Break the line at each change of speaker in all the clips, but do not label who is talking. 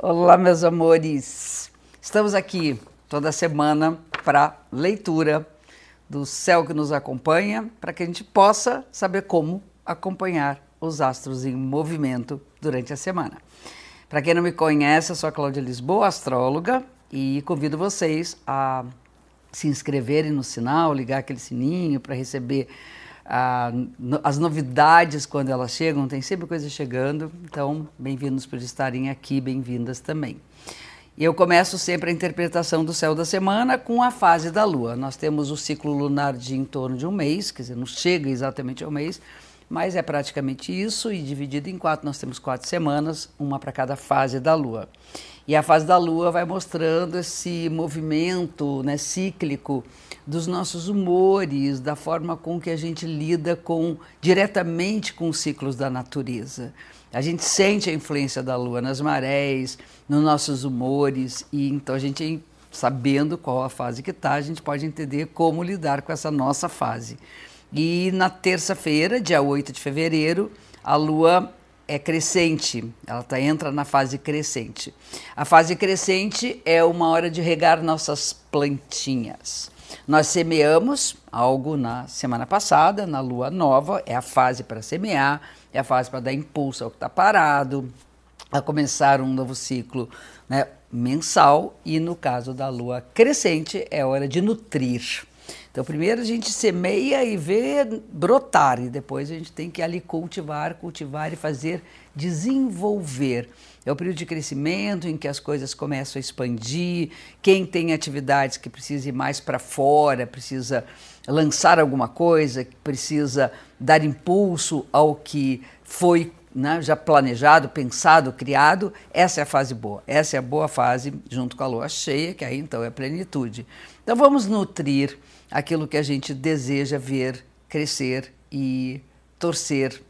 Olá, meus amores. Estamos aqui toda semana para leitura do céu que nos acompanha, para que a gente possa saber como acompanhar os astros em movimento durante a semana. Para quem não me conhece, eu sou a Cláudia Lisboa, astróloga, e convido vocês a se inscreverem no sinal, ligar aquele sininho para receber ah, no, as novidades quando elas chegam, tem sempre coisa chegando, então bem-vindos por estarem aqui, bem-vindas também. E eu começo sempre a interpretação do céu da semana com a fase da lua. Nós temos o ciclo lunar de em torno de um mês, quer dizer, não chega exatamente ao mês, mas é praticamente isso, e dividido em quatro, nós temos quatro semanas, uma para cada fase da lua. E a fase da lua vai mostrando esse movimento né, cíclico dos nossos humores, da forma com que a gente lida com diretamente com os ciclos da natureza. A gente sente a influência da lua nas marés, nos nossos humores, e então a gente, sabendo qual a fase que está, a gente pode entender como lidar com essa nossa fase. E na terça-feira, dia 8 de fevereiro, a lua é crescente, ela tá, entra na fase crescente. A fase crescente é uma hora de regar nossas plantinhas. Nós semeamos algo na semana passada, na lua nova, é a fase para semear, é a fase para dar impulso ao que está parado, a começar um novo ciclo né, mensal, e no caso da lua crescente, é hora de nutrir. Então, primeiro a gente semeia e vê brotar, e depois a gente tem que ali cultivar, cultivar e fazer desenvolver. É o período de crescimento em que as coisas começam a expandir. Quem tem atividades que precisa ir mais para fora, precisa lançar alguma coisa, precisa dar impulso ao que foi né, já planejado, pensado, criado, essa é a fase boa. Essa é a boa fase junto com a lua cheia, que aí então é plenitude. Então vamos nutrir aquilo que a gente deseja ver crescer e torcer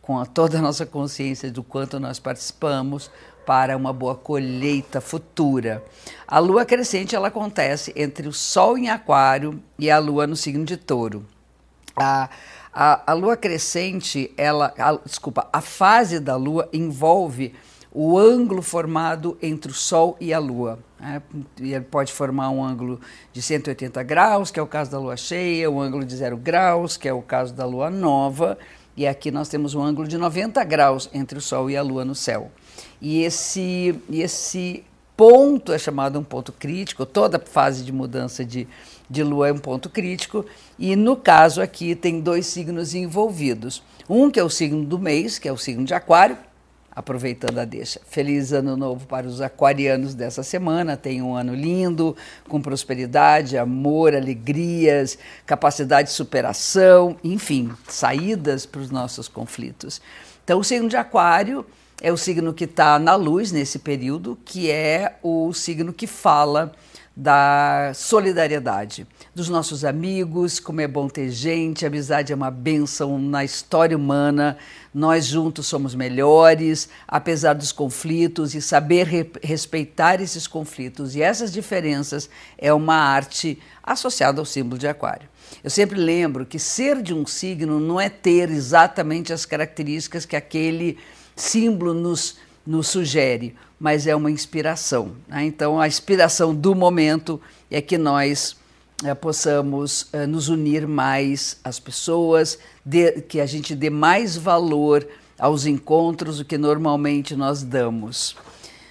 com a, toda a nossa consciência do quanto nós participamos para uma boa colheita futura. A lua crescente ela acontece entre o Sol em Aquário e a lua no signo de Touro. A, a, a lua crescente, ela, a, desculpa, a fase da lua envolve o ângulo formado entre o Sol e a Lua. Né? Ele pode formar um ângulo de 180 graus, que é o caso da Lua cheia, um ângulo de zero graus, que é o caso da Lua nova, e aqui nós temos um ângulo de 90 graus entre o Sol e a Lua no céu. E esse, esse ponto é chamado um ponto crítico, toda fase de mudança de, de Lua é um ponto crítico, e no caso aqui tem dois signos envolvidos. Um que é o signo do mês, que é o signo de Aquário, aproveitando a deixa. Feliz ano novo para os aquarianos dessa semana. Tenham um ano lindo, com prosperidade, amor, alegrias, capacidade de superação, enfim, saídas para os nossos conflitos. Então, o signo de Aquário é o signo que está na luz nesse período, que é o signo que fala da solidariedade, dos nossos amigos, como é bom ter gente, amizade é uma bênção na história humana, nós juntos somos melhores, apesar dos conflitos, e saber re respeitar esses conflitos e essas diferenças é uma arte associada ao símbolo de Aquário. Eu sempre lembro que ser de um signo não é ter exatamente as características que aquele símbolo nos nos sugere, mas é uma inspiração. Né? Então, a inspiração do momento é que nós é, possamos é, nos unir mais às pessoas, que a gente dê mais valor aos encontros do que normalmente nós damos.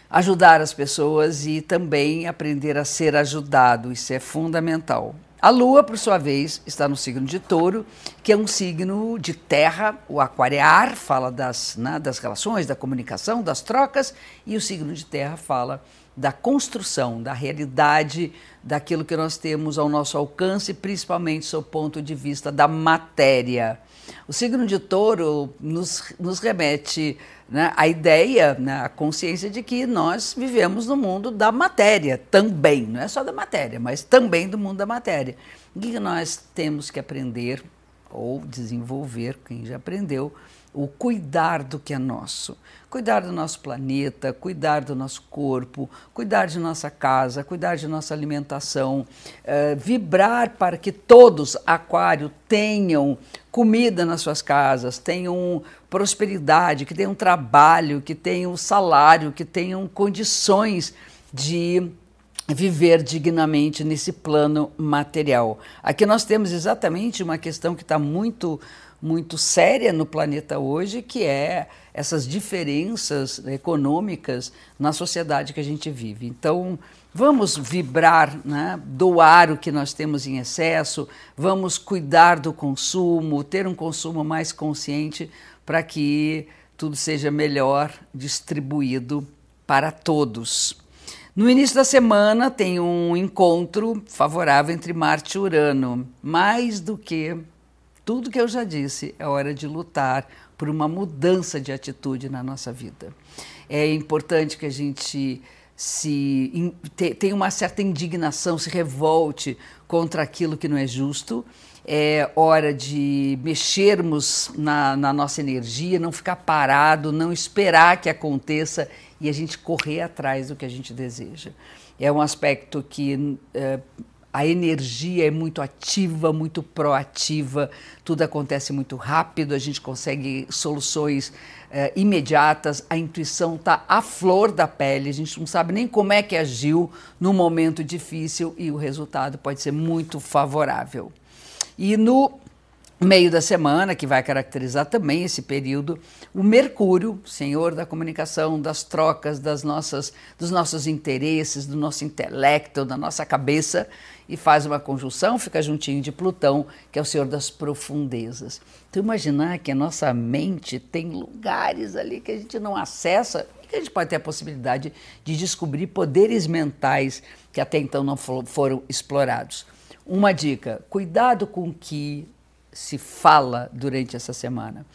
Ajudar as pessoas e também aprender a ser ajudado, isso é fundamental. A Lua, por sua vez, está no signo de Touro, que é um signo de terra, o aquariar fala das, né, das relações, da comunicação, das trocas, e o signo de terra fala da construção, da realidade, daquilo que nós temos ao nosso alcance, principalmente sob o ponto de vista da matéria. O signo de touro nos, nos remete né, à ideia, né, à consciência de que nós vivemos no mundo da matéria também, não é só da matéria, mas também do mundo da matéria. O que nós temos que aprender ou desenvolver, quem já aprendeu, o cuidar do que é nosso. Cuidar do nosso planeta, cuidar do nosso corpo, cuidar de nossa casa, cuidar de nossa alimentação, uh, vibrar para que todos, aquário, tenham comida nas suas casas, tenham prosperidade, que tenham trabalho, que tenham salário, que tenham condições de viver dignamente nesse plano material. Aqui nós temos exatamente uma questão que está muito muito séria no planeta hoje, que é essas diferenças econômicas na sociedade que a gente vive. Então, vamos vibrar, né? doar o que nós temos em excesso, vamos cuidar do consumo, ter um consumo mais consciente para que tudo seja melhor distribuído para todos. No início da semana tem um encontro favorável entre Marte e Urano. Mais do que tudo que eu já disse, é hora de lutar por uma mudança de atitude na nossa vida. É importante que a gente se tenha uma certa indignação, se revolte contra aquilo que não é justo. É hora de mexermos na, na nossa energia, não ficar parado, não esperar que aconteça e a gente correr atrás do que a gente deseja. É um aspecto que é, a energia é muito ativa, muito proativa, tudo acontece muito rápido, a gente consegue soluções é, imediatas, a intuição está à flor da pele, a gente não sabe nem como é que agiu no momento difícil e o resultado pode ser muito favorável. E no meio da semana, que vai caracterizar também esse período, o Mercúrio, senhor da comunicação, das trocas, das nossas, dos nossos interesses, do nosso intelecto, da nossa cabeça, e faz uma conjunção, fica juntinho de Plutão, que é o senhor das profundezas. Então imaginar que a nossa mente tem lugares ali que a gente não acessa e que a gente pode ter a possibilidade de descobrir poderes mentais que até então não foram explorados. Uma dica: cuidado com o que se fala durante essa semana.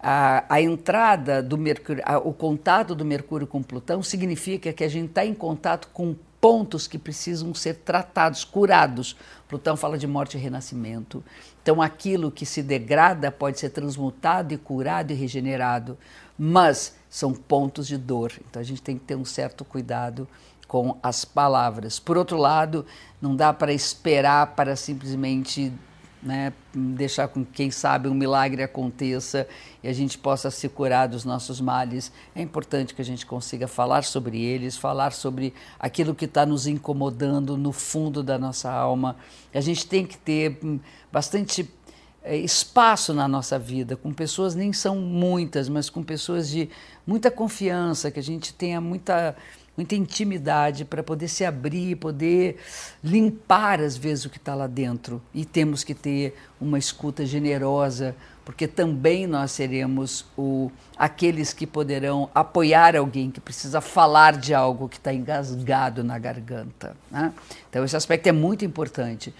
A, a entrada do Mercúrio, a, o contato do Mercúrio com Plutão significa que a gente está em contato com pontos que precisam ser tratados, curados. Plutão fala de morte e renascimento. Então, aquilo que se degrada pode ser transmutado e curado e regenerado, mas são pontos de dor. Então, a gente tem que ter um certo cuidado com as palavras. Por outro lado, não dá para esperar para simplesmente né, deixar com quem sabe um milagre aconteça e a gente possa se curar dos nossos males. É importante que a gente consiga falar sobre eles, falar sobre aquilo que está nos incomodando no fundo da nossa alma. A gente tem que ter hum, bastante é, espaço na nossa vida, com pessoas nem são muitas, mas com pessoas de muita confiança, que a gente tenha muita muita intimidade para poder se abrir, poder limpar às vezes o que está lá dentro. E temos que ter uma escuta generosa, porque também nós seremos o, aqueles que poderão apoiar alguém que precisa falar de algo que está engasgado na garganta. Né? Então esse aspecto é muito importante.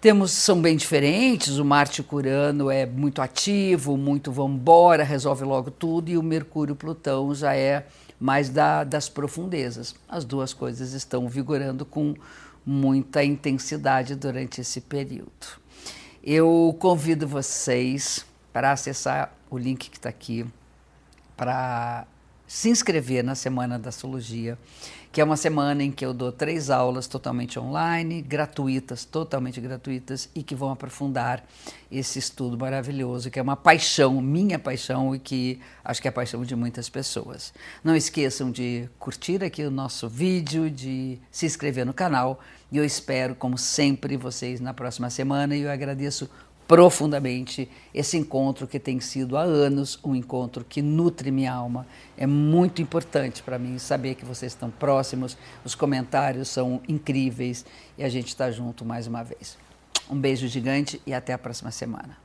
Temos, são bem diferentes, o Marte Curano é muito ativo, muito vambora, resolve logo tudo, e o Mercúrio Plutão já é mais da, das profundezas. As duas coisas estão vigorando com muita intensidade durante esse período. Eu convido vocês para acessar o link que está aqui, para se inscrever na Semana da Astrologia que é uma semana em que eu dou três aulas totalmente online, gratuitas, totalmente gratuitas, e que vão aprofundar esse estudo maravilhoso, que é uma paixão, minha paixão, e que acho que é a paixão de muitas pessoas. Não esqueçam de curtir aqui o nosso vídeo, de se inscrever no canal, e eu espero, como sempre, vocês na próxima semana, e eu agradeço profundamente esse encontro que tem sido há anos um encontro que nutre minha alma. É muito importante para mim saber que vocês estão próximos, os comentários são incríveis e a gente está junto mais uma vez. Um beijo gigante e até a próxima semana.